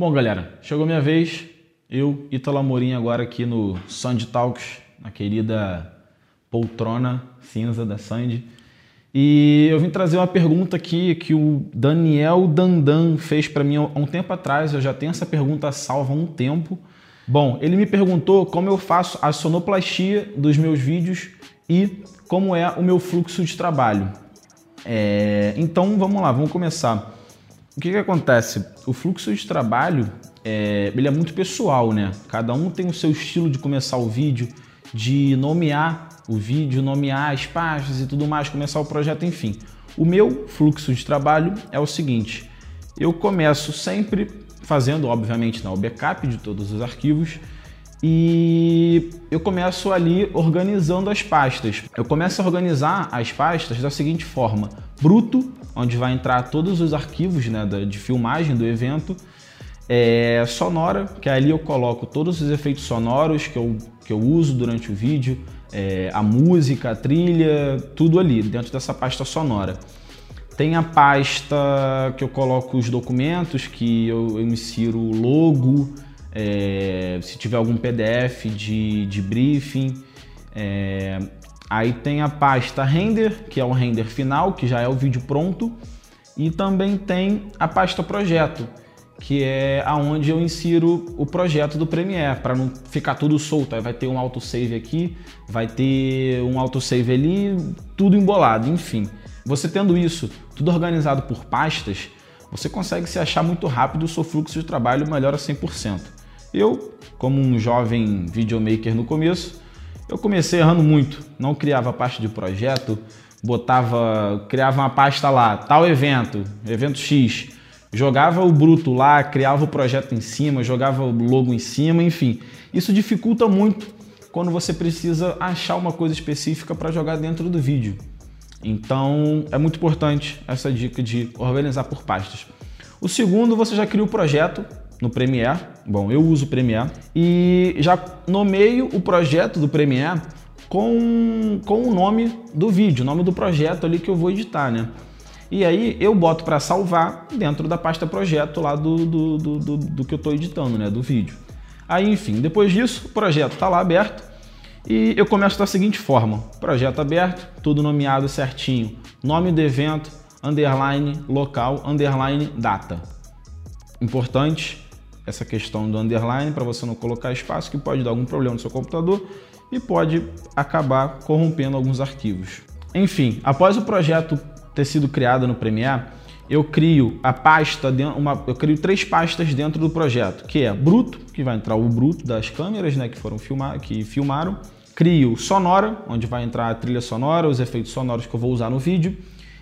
Bom, galera, chegou minha vez. Eu, Ítalo Amorim, agora aqui no Sandy Talks, na querida poltrona cinza da Sandy. E eu vim trazer uma pergunta aqui que o Daniel Dandan fez para mim há um tempo atrás. Eu já tenho essa pergunta salva há um tempo. Bom, ele me perguntou como eu faço a sonoplastia dos meus vídeos e como é o meu fluxo de trabalho. É, então vamos lá, vamos começar. O que, que acontece? O fluxo de trabalho é, ele é muito pessoal, né? Cada um tem o seu estilo de começar o vídeo, de nomear o vídeo, nomear as pastas e tudo mais, começar o projeto, enfim. O meu fluxo de trabalho é o seguinte: eu começo sempre fazendo, obviamente, o backup de todos os arquivos e eu começo ali organizando as pastas. Eu começo a organizar as pastas da seguinte forma: bruto, onde vai entrar todos os arquivos né, de filmagem do evento. É, sonora, que ali eu coloco todos os efeitos sonoros que eu, que eu uso durante o vídeo, é, a música, a trilha, tudo ali dentro dessa pasta sonora. Tem a pasta que eu coloco os documentos, que eu, eu insiro o logo, é, se tiver algum PDF de, de briefing. É, Aí tem a pasta render, que é o render final, que já é o vídeo pronto, e também tem a pasta projeto, que é aonde eu insiro o projeto do Premiere, para não ficar tudo solto. Aí vai ter um autosave aqui, vai ter um autosave ali, tudo embolado, enfim. Você tendo isso tudo organizado por pastas, você consegue se achar muito rápido, o seu fluxo de trabalho melhora 100%. Eu, como um jovem videomaker no começo, eu comecei errando muito, não criava pasta de projeto, botava, criava uma pasta lá, tal evento, evento X, jogava o bruto lá, criava o projeto em cima, jogava o logo em cima, enfim. Isso dificulta muito quando você precisa achar uma coisa específica para jogar dentro do vídeo. Então é muito importante essa dica de organizar por pastas. O segundo, você já cria o projeto, no Premiere. Bom, eu uso o Premiere e já nomeio o projeto do Premiere com, com o nome do vídeo, o nome do projeto ali que eu vou editar, né? E aí eu boto para salvar dentro da pasta projeto lá do, do, do, do, do que eu estou editando, né? Do vídeo. Aí, enfim, depois disso, o projeto está lá aberto e eu começo da seguinte forma: projeto aberto, tudo nomeado certinho, nome do evento, underline, local, underline, data. Importante, essa questão do underline para você não colocar espaço, que pode dar algum problema no seu computador e pode acabar corrompendo alguns arquivos. Enfim, após o projeto ter sido criado no Premiere, eu crio a pasta, uma, eu crio três pastas dentro do projeto, que é bruto, que vai entrar o bruto das câmeras, né, que foram filmar, que filmaram. Crio sonora, onde vai entrar a trilha sonora, os efeitos sonoros que eu vou usar no vídeo,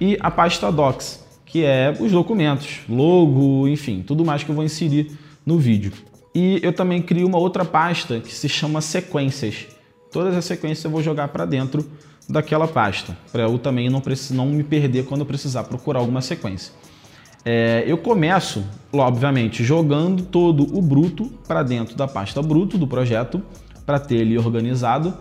e a pasta docs, que é os documentos, logo, enfim, tudo mais que eu vou inserir no vídeo. E eu também crio uma outra pasta que se chama sequências. Todas as sequências eu vou jogar para dentro daquela pasta, para eu também não, não me perder quando eu precisar procurar alguma sequência. É, eu começo, obviamente, jogando todo o bruto para dentro da pasta bruto do projeto, para ter ele organizado.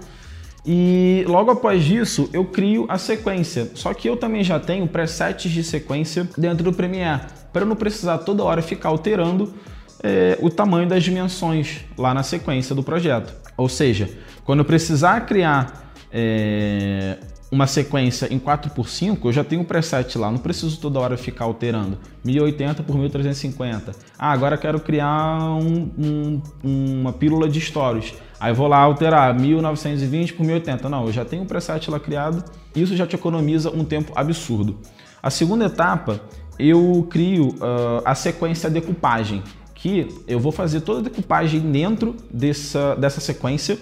E logo após isso, eu crio a sequência. Só que eu também já tenho presets de sequência dentro do Premiere, para eu não precisar toda hora ficar alterando é, o tamanho das dimensões lá na sequência do projeto. Ou seja, quando eu precisar criar é, uma sequência em 4x5, eu já tenho um preset lá, não preciso toda hora ficar alterando. 1080 por 1350. Ah, agora quero criar um, um, uma pílula de stories. Aí vou lá alterar 1920 por 1080. Não, eu já tenho um preset lá criado. Isso já te economiza um tempo absurdo. A segunda etapa, eu crio uh, a sequência decupagem que eu vou fazer toda a decupagem dentro dessa, dessa sequência,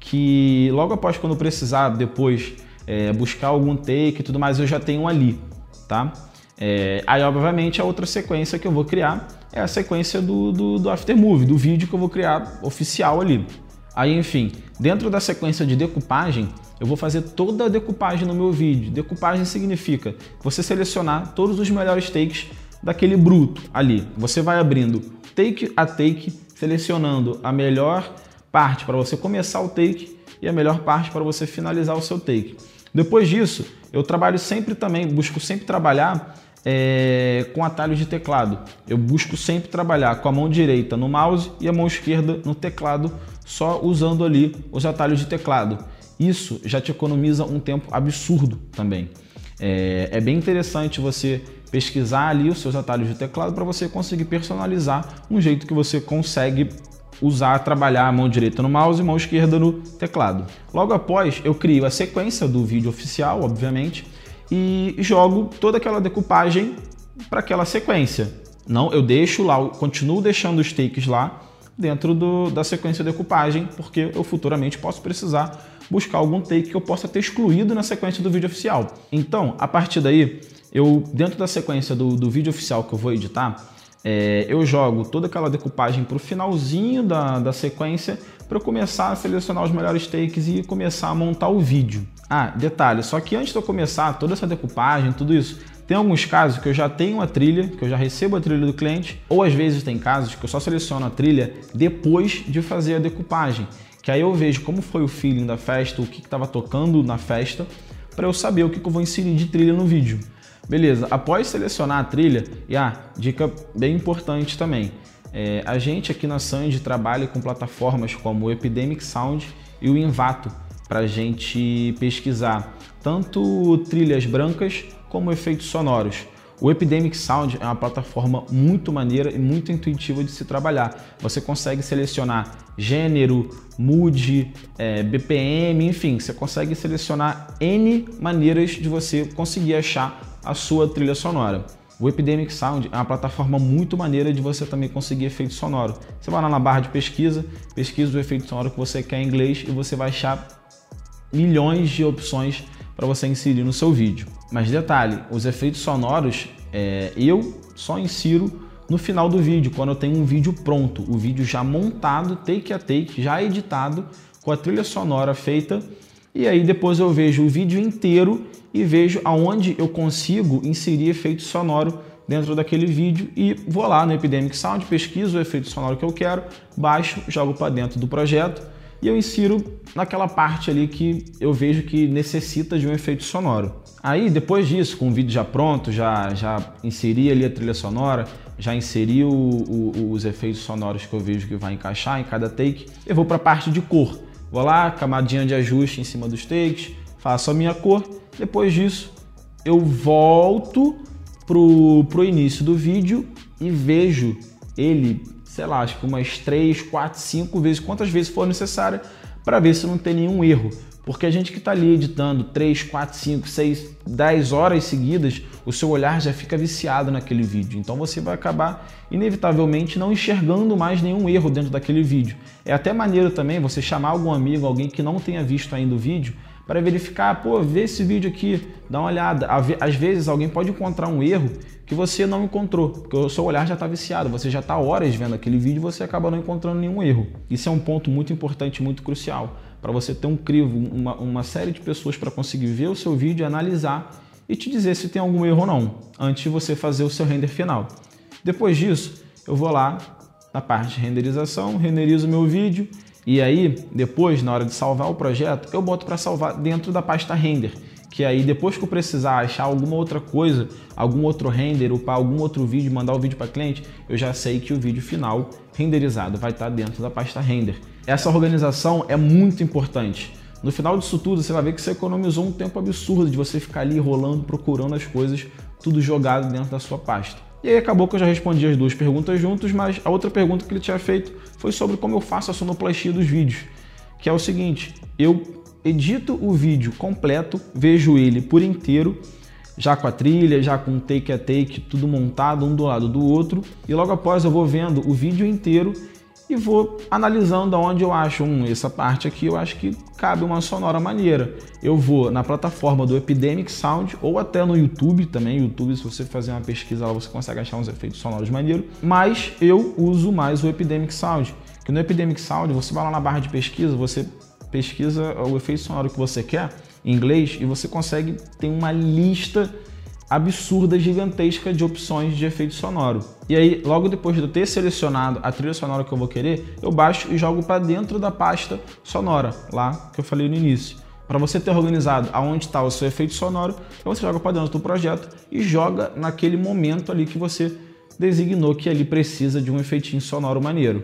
que logo após quando precisar depois é, buscar algum take e tudo mais, eu já tenho ali, tá? É, aí, obviamente, a outra sequência que eu vou criar é a sequência do, do, do Aftermovie, do vídeo que eu vou criar oficial ali. Aí, enfim, dentro da sequência de decupagem, eu vou fazer toda a decupagem no meu vídeo. Decupagem significa você selecionar todos os melhores takes daquele bruto ali. Você vai abrindo take a take, selecionando a melhor parte para você começar o take e a melhor parte para você finalizar o seu take. Depois disso, eu trabalho sempre também, busco sempre trabalhar é, com atalhos de teclado. Eu busco sempre trabalhar com a mão direita no mouse e a mão esquerda no teclado, só usando ali os atalhos de teclado. Isso já te economiza um tempo absurdo também. É, é bem interessante você pesquisar ali os seus atalhos de teclado para você conseguir personalizar um jeito que você consegue usar, trabalhar a mão direita no mouse e mão esquerda no teclado. Logo após, eu crio a sequência do vídeo oficial, obviamente, e jogo toda aquela decupagem para aquela sequência. Não, eu deixo lá, eu continuo deixando os takes lá dentro do, da sequência de decupagem, porque eu futuramente posso precisar buscar algum take que eu possa ter excluído na sequência do vídeo oficial. Então, a partir daí, eu dentro da sequência do, do vídeo oficial que eu vou editar, é, eu jogo toda aquela decupagem para o finalzinho da, da sequência para começar a selecionar os melhores takes e começar a montar o vídeo. Ah, detalhe, só que antes de eu começar toda essa decupagem, tudo isso, tem alguns casos que eu já tenho a trilha, que eu já recebo a trilha do cliente, ou às vezes tem casos que eu só seleciono a trilha depois de fazer a decupagem, que aí eu vejo como foi o feeling da festa, o que estava tocando na festa, para eu saber o que, que eu vou inserir de trilha no vídeo. Beleza, após selecionar a trilha, e ah, dica bem importante também, é, a gente aqui na Sand trabalha com plataformas como o Epidemic Sound e o Invato para a gente pesquisar tanto trilhas brancas como efeitos sonoros. O Epidemic Sound é uma plataforma muito maneira e muito intuitiva de se trabalhar. Você consegue selecionar gênero, mood, é, BPM, enfim, você consegue selecionar N maneiras de você conseguir achar a sua trilha sonora. O Epidemic Sound é uma plataforma muito maneira de você também conseguir efeito sonoro. Você vai lá na barra de pesquisa, pesquisa o efeito sonoro que você quer em inglês e você vai achar milhões de opções para você inserir no seu vídeo. Mas detalhe, os efeitos sonoros é, eu só insiro no final do vídeo, quando eu tenho um vídeo pronto, o vídeo já montado, take a take, já editado, com a trilha sonora feita, e aí depois eu vejo o vídeo inteiro e vejo aonde eu consigo inserir efeito sonoro dentro daquele vídeo e vou lá no Epidemic Sound, pesquiso o efeito sonoro que eu quero, baixo, jogo para dentro do projeto e eu insiro naquela parte ali que eu vejo que necessita de um efeito sonoro. Aí, depois disso, com o vídeo já pronto, já, já inseri ali a trilha sonora, já inseri o, o, os efeitos sonoros que eu vejo que vai encaixar em cada take, eu vou para a parte de cor. Vou lá, camadinha de ajuste em cima dos takes, faço a minha cor. Depois disso, eu volto pro, pro início do vídeo e vejo ele sei lá, acho que umas 3, 4, 5 vezes, quantas vezes for necessário, para ver se não tem nenhum erro. Porque a gente que está ali editando 3, 4, 5, 6, 10 horas seguidas, o seu olhar já fica viciado naquele vídeo. Então você vai acabar, inevitavelmente, não enxergando mais nenhum erro dentro daquele vídeo. É até maneiro também você chamar algum amigo, alguém que não tenha visto ainda o vídeo, para verificar, pô, vê esse vídeo aqui, dá uma olhada. Às vezes alguém pode encontrar um erro que você não encontrou, porque o seu olhar já está viciado, você já está horas vendo aquele vídeo e você acaba não encontrando nenhum erro. Isso é um ponto muito importante, muito crucial, para você ter um crivo, uma, uma série de pessoas para conseguir ver o seu vídeo, analisar e te dizer se tem algum erro ou não, antes de você fazer o seu render final. Depois disso, eu vou lá na parte de renderização, renderizo meu vídeo e aí, depois, na hora de salvar o projeto, eu boto para salvar dentro da pasta render. Que aí, depois que eu precisar achar alguma outra coisa, algum outro render, ou para algum outro vídeo, mandar o vídeo para cliente, eu já sei que o vídeo final renderizado vai estar tá dentro da pasta render. Essa organização é muito importante. No final disso tudo, você vai ver que você economizou um tempo absurdo de você ficar ali rolando, procurando as coisas, tudo jogado dentro da sua pasta. E aí acabou que eu já respondi as duas perguntas juntos, mas a outra pergunta que ele tinha feito foi sobre como eu faço a sonoplastia dos vídeos, que é o seguinte, eu edito o vídeo completo, vejo ele por inteiro, já com a trilha, já com take a take, tudo montado um do lado do outro, e logo após eu vou vendo o vídeo inteiro e vou analisando aonde eu acho, um, essa parte aqui eu acho que cabe uma sonora maneira. Eu vou na plataforma do Epidemic Sound ou até no YouTube também, YouTube se você fazer uma pesquisa lá você consegue achar uns efeitos sonoros maneiros, mas eu uso mais o Epidemic Sound, que no Epidemic Sound você vai lá na barra de pesquisa, você pesquisa o efeito sonoro que você quer em inglês e você consegue ter uma lista absurda, gigantesca de opções de efeito sonoro. E aí, logo depois de eu ter selecionado a trilha sonora que eu vou querer, eu baixo e jogo para dentro da pasta sonora, lá que eu falei no início. para você ter organizado aonde está o seu efeito sonoro, então você joga para dentro do projeto e joga naquele momento ali que você designou que ali precisa de um efeitinho sonoro maneiro.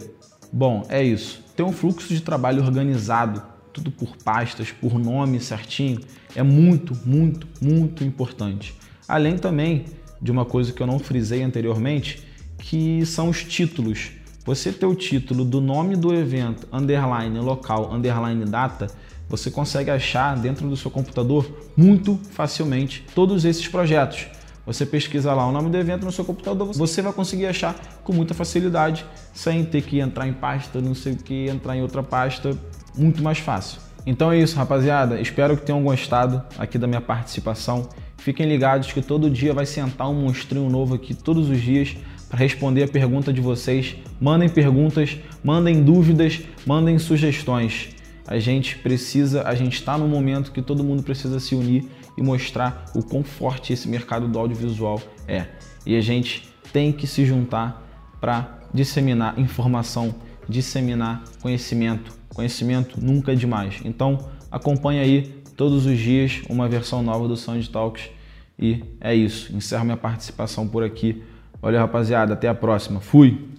Bom, é isso. Ter um fluxo de trabalho organizado, tudo por pastas, por nome certinho, é muito, muito, muito importante. Além também de uma coisa que eu não frisei anteriormente, que são os títulos. Você ter o título do nome do evento, underline local, underline data, você consegue achar dentro do seu computador muito facilmente todos esses projetos. Você pesquisa lá o nome do evento no seu computador, você vai conseguir achar com muita facilidade, sem ter que entrar em pasta, não sei o que, entrar em outra pasta, muito mais fácil. Então é isso, rapaziada. Espero que tenham gostado aqui da minha participação. Fiquem ligados que todo dia vai sentar um monstrinho novo aqui todos os dias para responder a pergunta de vocês. Mandem perguntas, mandem dúvidas, mandem sugestões. A gente precisa, a gente está no momento que todo mundo precisa se unir e mostrar o quão forte esse mercado do audiovisual é. E a gente tem que se juntar para disseminar informação, disseminar conhecimento. Conhecimento nunca é demais. Então acompanhe aí todos os dias uma versão nova do Sound Talks. E é isso. Encerro minha participação por aqui. Valeu, rapaziada. Até a próxima. Fui!